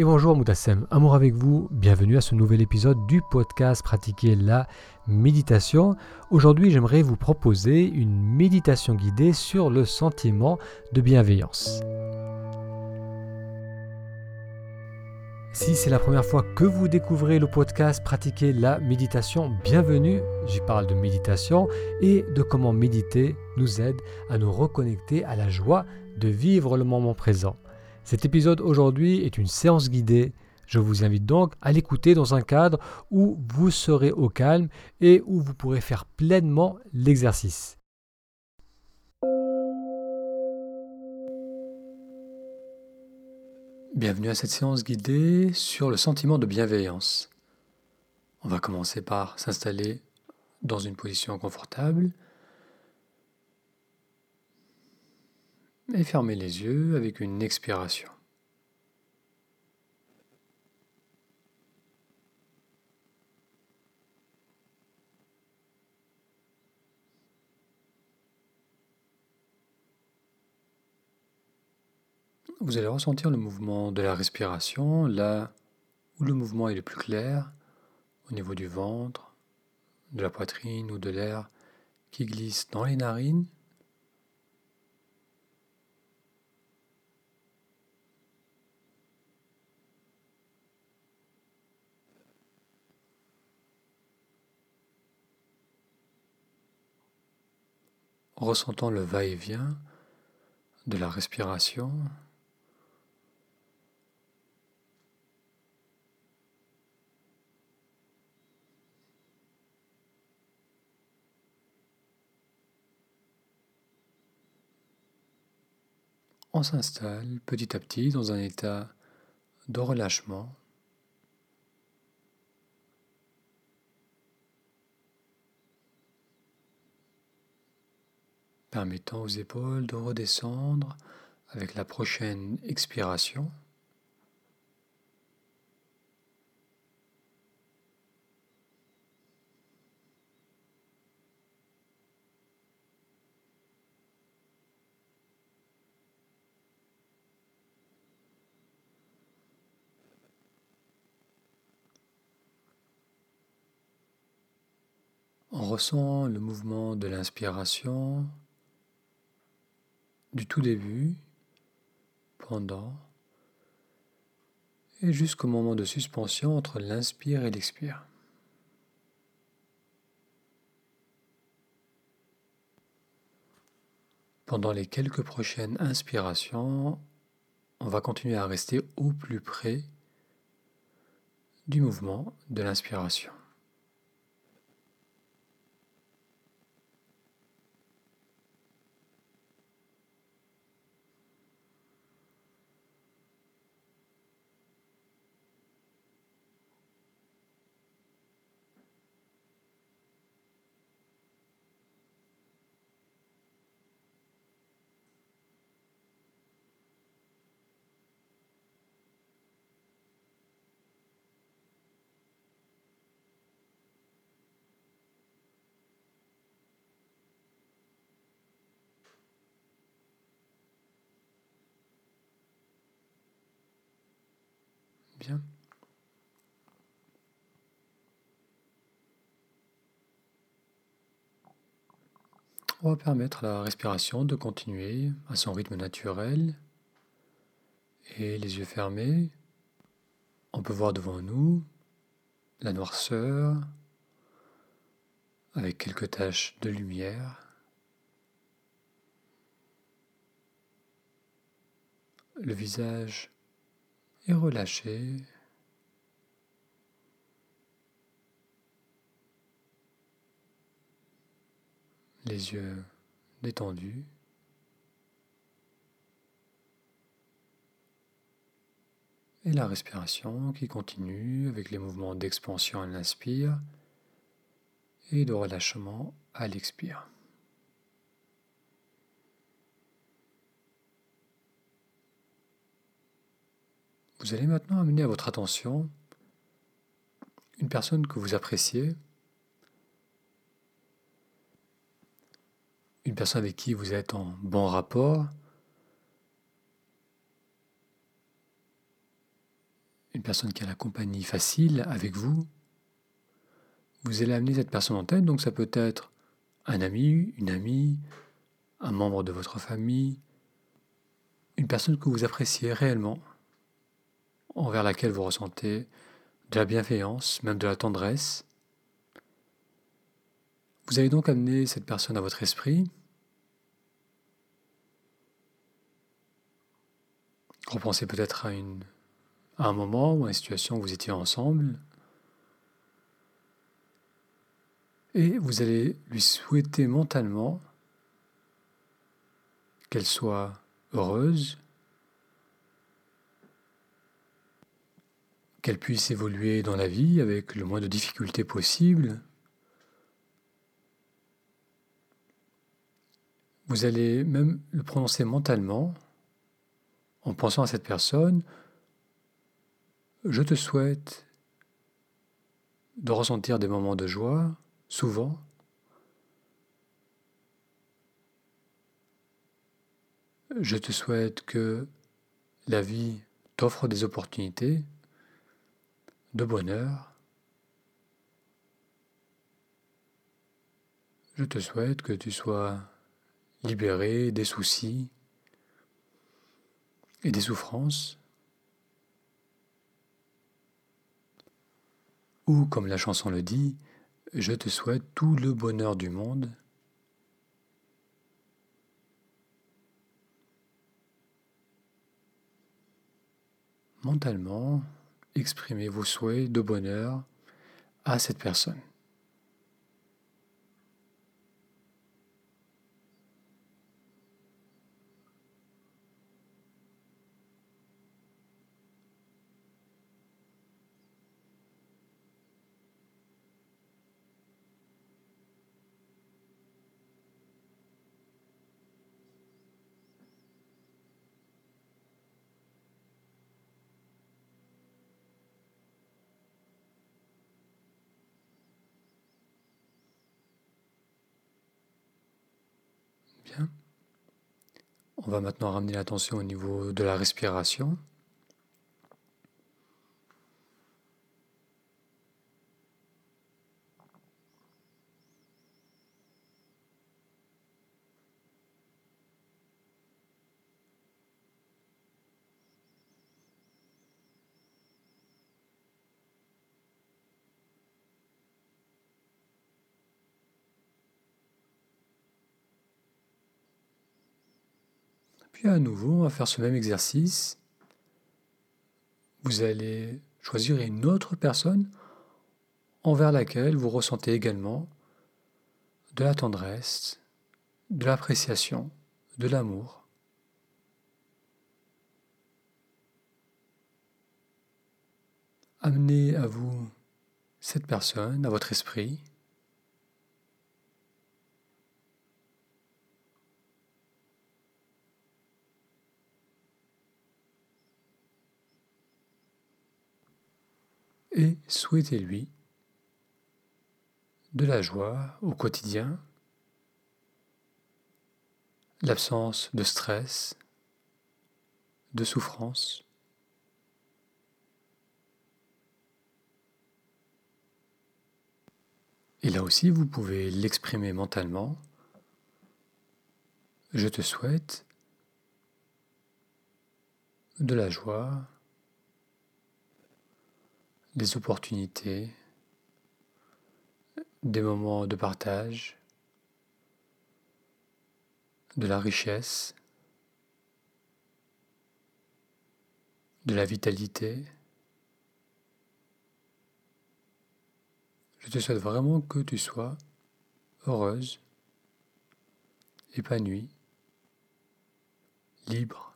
Et bonjour Moutassem, amour avec vous, bienvenue à ce nouvel épisode du podcast Pratiquer la méditation. Aujourd'hui j'aimerais vous proposer une méditation guidée sur le sentiment de bienveillance. Si c'est la première fois que vous découvrez le podcast Pratiquer la méditation, bienvenue. J'y parle de méditation et de comment méditer nous aide à nous reconnecter à la joie de vivre le moment présent. Cet épisode aujourd'hui est une séance guidée. Je vous invite donc à l'écouter dans un cadre où vous serez au calme et où vous pourrez faire pleinement l'exercice. Bienvenue à cette séance guidée sur le sentiment de bienveillance. On va commencer par s'installer dans une position confortable et fermez les yeux avec une expiration. Vous allez ressentir le mouvement de la respiration là où le mouvement est le plus clair, au niveau du ventre, de la poitrine ou de l'air qui glisse dans les narines ressentant le va-et-vient de la respiration. On s'installe petit à petit dans un état de relâchement. Permettant aux épaules de redescendre avec la prochaine expiration. On ressent le mouvement de l'inspiration du tout début, pendant, et jusqu'au moment de suspension entre l'inspire et l'expire. Pendant les quelques prochaines inspirations, on va continuer à rester au plus près du mouvement de l'inspiration. On va permettre à la respiration de continuer à son rythme naturel et les yeux fermés. On peut voir devant nous la noirceur avec quelques taches de lumière. Le visage et relâchez. Les yeux détendus. Et la respiration qui continue avec les mouvements d'expansion à l'inspire et de relâchement à l'expire. Vous allez maintenant amener à votre attention une personne que vous appréciez, une personne avec qui vous êtes en bon rapport, personne qui a la compagnie facile avec vous, vous allez amener cette personne en tête. Donc ça peut être un ami, une amie, un membre de votre famille, une personne que vous appréciez réellement, envers laquelle vous ressentez de la bienveillance, même de la tendresse. Vous allez donc amener cette personne à votre esprit. Repensez peut-être à, à un moment ou à une situation où vous étiez ensemble. Et vous allez lui souhaiter mentalement qu'elle soit heureuse, qu'elle puisse évoluer dans la vie avec le moins de difficultés possible. Vous allez même le prononcer mentalement en pensant à cette personne. Je te souhaite de ressentir des moments de joie, souvent, Je te souhaite que la vie t'offre des opportunités de bonheur. Je te souhaite que tu sois libéré des soucis et des souffrances. Ou, comme la chanson le dit, je te souhaite tout le bonheur du monde mentalement, exprimez vos souhaits de bonheur à cette personne. On va maintenant ramener l'attention au niveau de la respiration. Puis à nouveau, on va faire ce même exercice. Vous allez choisir une autre personne envers laquelle vous ressentez également de la tendresse, de l'appréciation, de l'amour. Amenez à vous cette personne, à votre esprit, et souhaitez-lui de la joie au quotidien, l'absence de stress, de souffrance. Et là aussi, vous pouvez l'exprimer mentalement. Je te souhaite de la joie, des opportunités, des moments de partage, de la richesse, de la vitalité. Je te souhaite vraiment que tu sois heureuse, épanouie, libre.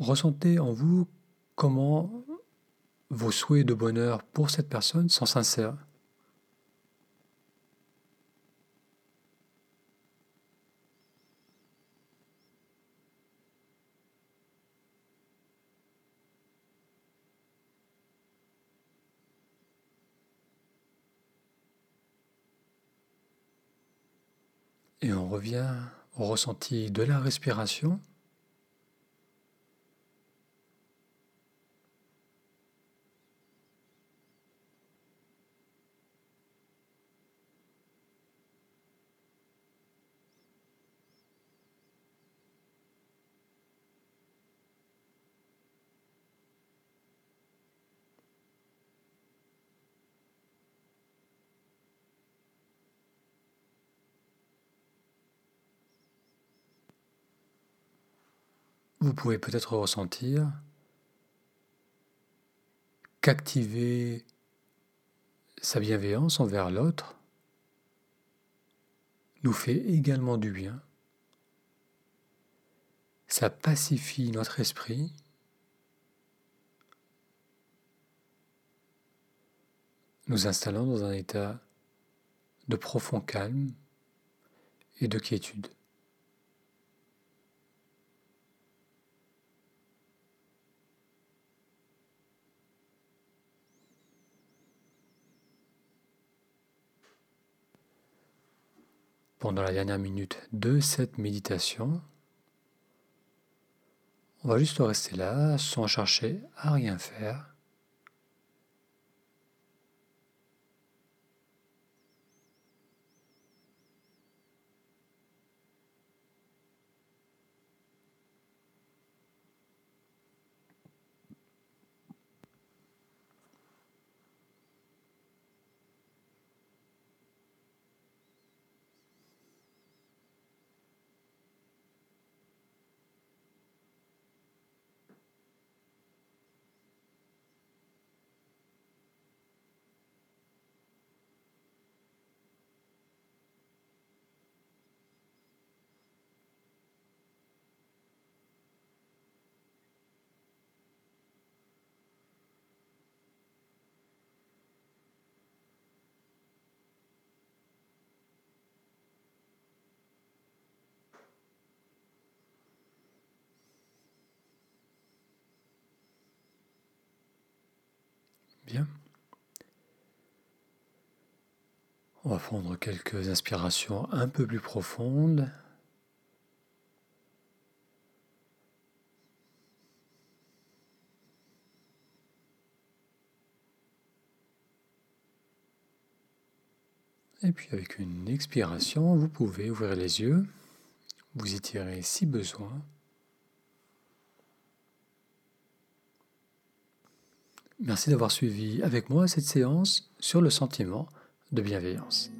ressentez en vous comment vos souhaits de bonheur pour cette personne sont sincères. Et on revient au ressenti de la respiration. Vous pouvez peut-être ressentir qu'activer sa bienveillance envers l'autre nous fait également du bien. Ça pacifie notre esprit. nous installant dans un état de profond calme et de quiétude. Pendant la dernière minute de cette méditation. On va juste rester là sans chercher à rien faire. On va prendre quelques inspirations un peu plus profondes. Et puis avec une expiration, vous pouvez ouvrir les yeux, vous étirer si besoin. Merci d'avoir suivi avec moi cette séance sur le sentiment de bienveillance.